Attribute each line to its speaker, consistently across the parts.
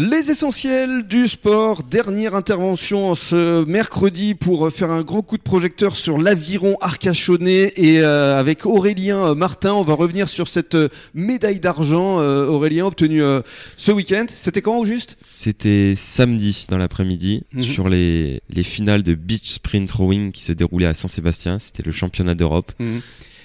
Speaker 1: Les essentiels du sport, dernière intervention ce mercredi pour faire un grand coup de projecteur sur l'aviron arcachonnais et euh, avec Aurélien Martin, on va revenir sur cette médaille d'argent euh, Aurélien obtenue euh, ce week-end. C'était quand au juste
Speaker 2: C'était samedi dans l'après-midi
Speaker 1: Mhm.
Speaker 2: sur les, les finales de beach sprint rowing qui se déroulaient à Saint-Sébastien. C'était le championnat d'Europe.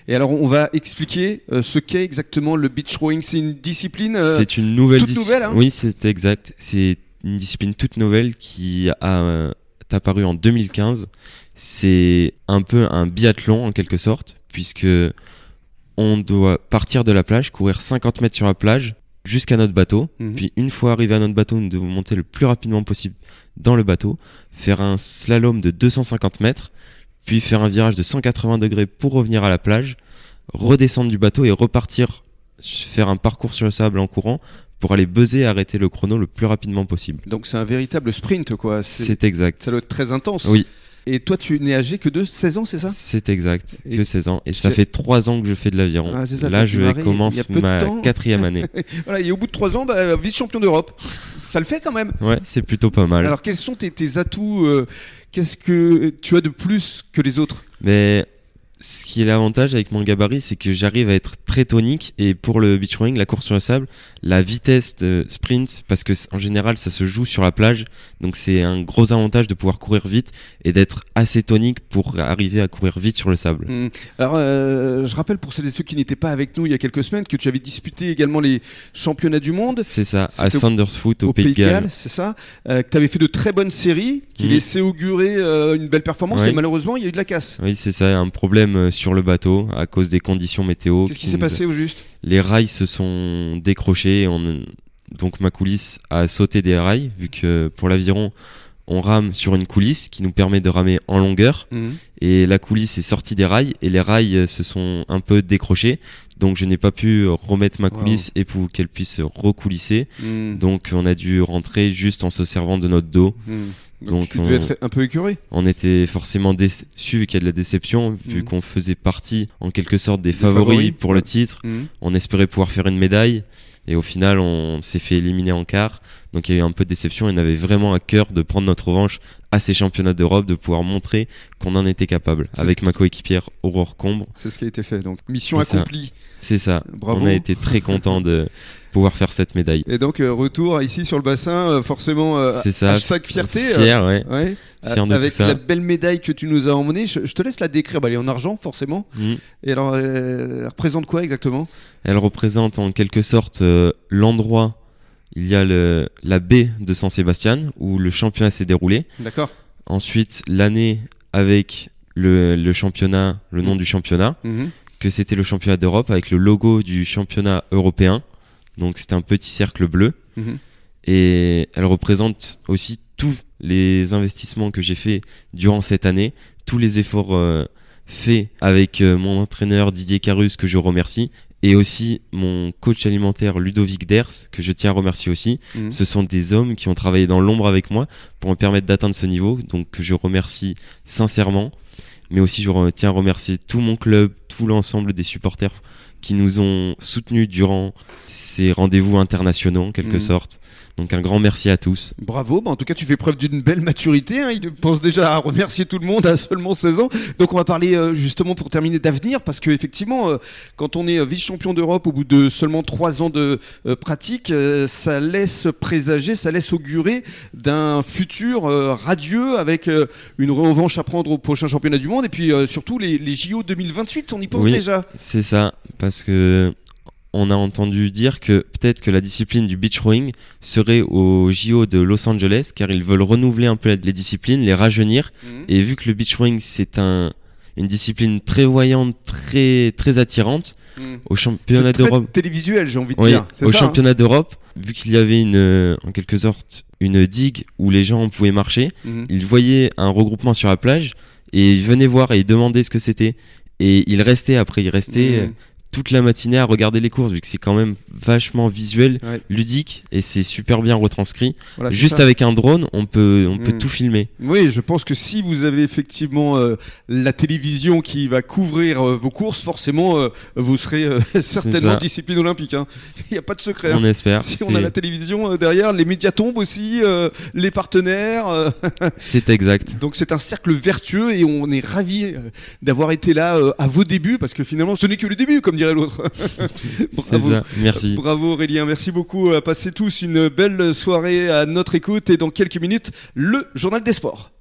Speaker 1: Et alors on va expliquer euh, ce qu'est exactement le beach rowing. C'est une discipline. euh,
Speaker 2: c'est une nouvelle
Speaker 1: toute nouvelle, hein
Speaker 2: Oui, c'est exact. C'est une discipline toute nouvelle qui a euh, apparu en 2015. C'est un peu un biathlon en quelque sorte, puisque on doit partir de la plage, courir 50 mètres sur la plage jusqu'à notre bateau.
Speaker 1: Mhm.
Speaker 2: Puis une fois arrivé à notre bateau, nous devons monter le plus rapidement possible dans le bateau, faire un slalom de 250 mètres, puis faire un virage de 180 degrés pour revenir à la plage, redescendre du bateau et repartir faire un parcours sur le sable en courant pour aller buzzer et arrêter le chrono le plus rapidement possible.
Speaker 1: Donc c'est un véritable sprint quoi. C'est-
Speaker 2: exact.
Speaker 1: Ça doit être très intense.
Speaker 2: Oui.
Speaker 1: Et toi tu n'es âgé que de 16 ans, c'est ça?
Speaker 2: C'est exact,
Speaker 1: Et
Speaker 2: que 16 ans. Et ça fait 3 ans que je fais de l'aviron.
Speaker 1: Ah,
Speaker 2: Là, je commence ma quatrième année.
Speaker 1: Voilà, et au bout de 3 ans, bah, vice-champion d'Europe. Ça le fait quand même.
Speaker 2: Ouais, c'est plutôt pas mal.
Speaker 1: Alors quels sont tes, tes atouts euh, Qu'est-ce que tu as de plus que les autres?
Speaker 2: Mais ce qui est l'avantage avec mon gabarit, c'est que j'arrive à être très tonique. Et pour le beach rowing, la course sur le sable, la vitesse de sprint, parce que en général, ça se joue sur la plage. Donc c'est un gros avantage de pouvoir courir vite et d'être assez tonique pour arriver à courir vite sur le sable.
Speaker 1: Hmm. Alors euh, je rappelle pour celles et ceux qui n'étaient pas avec nous il y a quelques semaines que tu avais disputé également les championnats du monde
Speaker 2: C'est ça, à
Speaker 1: C'était au-
Speaker 2: Sandersfoot, au, Pays de Galles.
Speaker 1: c'est ça euh, Que tu avais fait de très bonnes séries qui
Speaker 2: Mhm.
Speaker 1: laissaient augurer euh, une belle performance
Speaker 2: Oui.
Speaker 1: et malheureusement il y a eu de la casse.
Speaker 2: Oui, c'est ça, un problème sur le bateau à cause des conditions météo.
Speaker 1: Qu'est-ce qui
Speaker 2: qui
Speaker 1: s'est passé au juste
Speaker 2: Les rails se sont décrochés. On... Donc ma coulisse a sauté des rails, vu que pour l'aviron, on rame sur une coulisse qui nous permet de ramer en longueur.
Speaker 1: Mhm.
Speaker 2: Et la coulisse est sortie des rails et les rails se sont un peu décrochés. Donc je n'ai pas pu remettre ma
Speaker 1: Wow.
Speaker 2: coulisse et pour qu'elle puisse recoulisser.
Speaker 1: Hmm.
Speaker 2: Donc on a dû rentrer juste en se servant de notre dos.
Speaker 1: Hmm. Donc,
Speaker 2: Donc,
Speaker 1: tu
Speaker 2: on-
Speaker 1: devais être un peu écœuré.
Speaker 2: On était forcément déçus vu qu'il y a de la déception, vu
Speaker 1: Mhm.
Speaker 2: qu'on faisait partie en quelque sorte des,
Speaker 1: Des
Speaker 2: favoris,
Speaker 1: favoris,
Speaker 2: pour
Speaker 1: ouais.
Speaker 2: le titre.
Speaker 1: Hmm.
Speaker 2: On espérait pouvoir faire une médaille et au final on s'est fait éliminer en quart. Donc il y a eu un peu de déception et on avait vraiment à cœur de prendre notre revanche à ces championnats d'Europe, de pouvoir montrer qu'on en était capable avec ma coéquipière Aurore Combre.
Speaker 1: C'est ce qui a été fait. Donc mission accomplie.
Speaker 2: C'est ça.
Speaker 1: Bravo.
Speaker 2: On a été très content de pouvoir faire cette médaille.
Speaker 1: Et donc euh, retour ici sur le bassin, euh, forcément euh,
Speaker 2: C'est ça.
Speaker 1: hashtag fierté.
Speaker 2: Fier, ouais.
Speaker 1: ouais.
Speaker 2: Fier de
Speaker 1: Avec
Speaker 2: tout ça.
Speaker 1: la belle médaille que tu nous as emmenée, je, je te laisse la décrire. Bah, elle est en argent forcément.
Speaker 2: Mhm.
Speaker 1: Et alors, elle représente quoi exactement?
Speaker 2: Elle représente en quelque sorte l'endroit. Il y a le, la baie de San Sébastien où le championnat s'est déroulé.
Speaker 1: D'accord.
Speaker 2: Ensuite, l'année avec le, le championnat, le nom du championnat,
Speaker 1: Mhm.
Speaker 2: Que c'était le championnat d'Europe avec le logo du championnat européen. Donc c'était un petit cercle bleu.
Speaker 1: Mhm.
Speaker 2: Et elle représente aussi tous les investissements que j'ai fait durant cette année, tous les efforts euh, faits avec euh, mon entraîneur Didier Carus que je remercie et aussi mon coach alimentaire Ludovic Ders que je tiens à remercier aussi.
Speaker 1: Mhm.
Speaker 2: Ce sont des hommes qui ont travaillé dans l'ombre avec moi pour me permettre d'atteindre ce niveau, donc que je remercie sincèrement. Mais aussi je tiens à remercier tout mon club, tout l'ensemble des supporters qui nous ont soutenus durant ces rendez-vous internationaux en quelque
Speaker 1: Mhm.
Speaker 2: sorte. Donc un grand merci à tous.
Speaker 1: Bravo, bah en tout cas tu fais preuve d'une belle maturité, hein. il pense déjà à remercier tout le monde à seulement 16 ans. Donc on va parler euh, justement pour terminer d'avenir, parce que effectivement euh, quand on est euh, vice-champion d'Europe au bout de seulement 3 ans de euh, pratique, ça laisse présager, ça laisse augurer d'un futur radieux avec une revanche à prendre au prochain championnat du monde et puis surtout les, les JO 2028, on y pense
Speaker 2: Oui.
Speaker 1: déjà.
Speaker 2: C'est ça, parce que on a entendu dire que peut-être que la discipline du beach rowing serait au JO de Los Angeles, car ils veulent renouveler un peu les disciplines, les rajeunir. Et vu que le beach rowing c'est un, une discipline très voyante, très très attirante,
Speaker 1: Mhm.
Speaker 2: au championnat d'Europe,
Speaker 1: télévisuel j'ai envie de
Speaker 2: oui,
Speaker 1: dire.
Speaker 2: Au
Speaker 1: ça, hein
Speaker 2: championnat d'Europe, vu qu'il y avait une, en quelque sorte, une digue où les gens pouvaient marcher,
Speaker 1: Mhm.
Speaker 2: ils voyaient un regroupement sur la plage et ils venaient voir et ils demandaient ce que c'était. Et ils restaient après, ils restaient
Speaker 1: Mhm.
Speaker 2: Toute la matinée à regarder les courses vu que c'est quand même vachement visuel,
Speaker 1: Ouais.
Speaker 2: ludique et c'est super bien retranscrit.
Speaker 1: Voilà,
Speaker 2: Juste
Speaker 1: ça.
Speaker 2: avec un drone, on peut, on peut
Speaker 1: Mm.
Speaker 2: tout filmer.
Speaker 1: Oui, je pense que si vous avez effectivement euh, la télévision qui va couvrir euh, vos courses, forcément, euh, vous serez certainement discipline olympique. hein. Il n'y a pas de secret. hein.
Speaker 2: On espère.
Speaker 1: Si on a la télévision derrière, les médias tombent aussi, les partenaires.
Speaker 2: C'est exact.
Speaker 1: donc c'est un cercle vertueux et on est ravis d'avoir été là à vos débuts parce que finalement ce n'est que le début, comme dirait l'autre.
Speaker 2: C'est ça. Merci.
Speaker 1: Bravo Aurélien, merci beaucoup. Passez tous une belle soirée à notre écoute et dans quelques minutes, le journal des sports.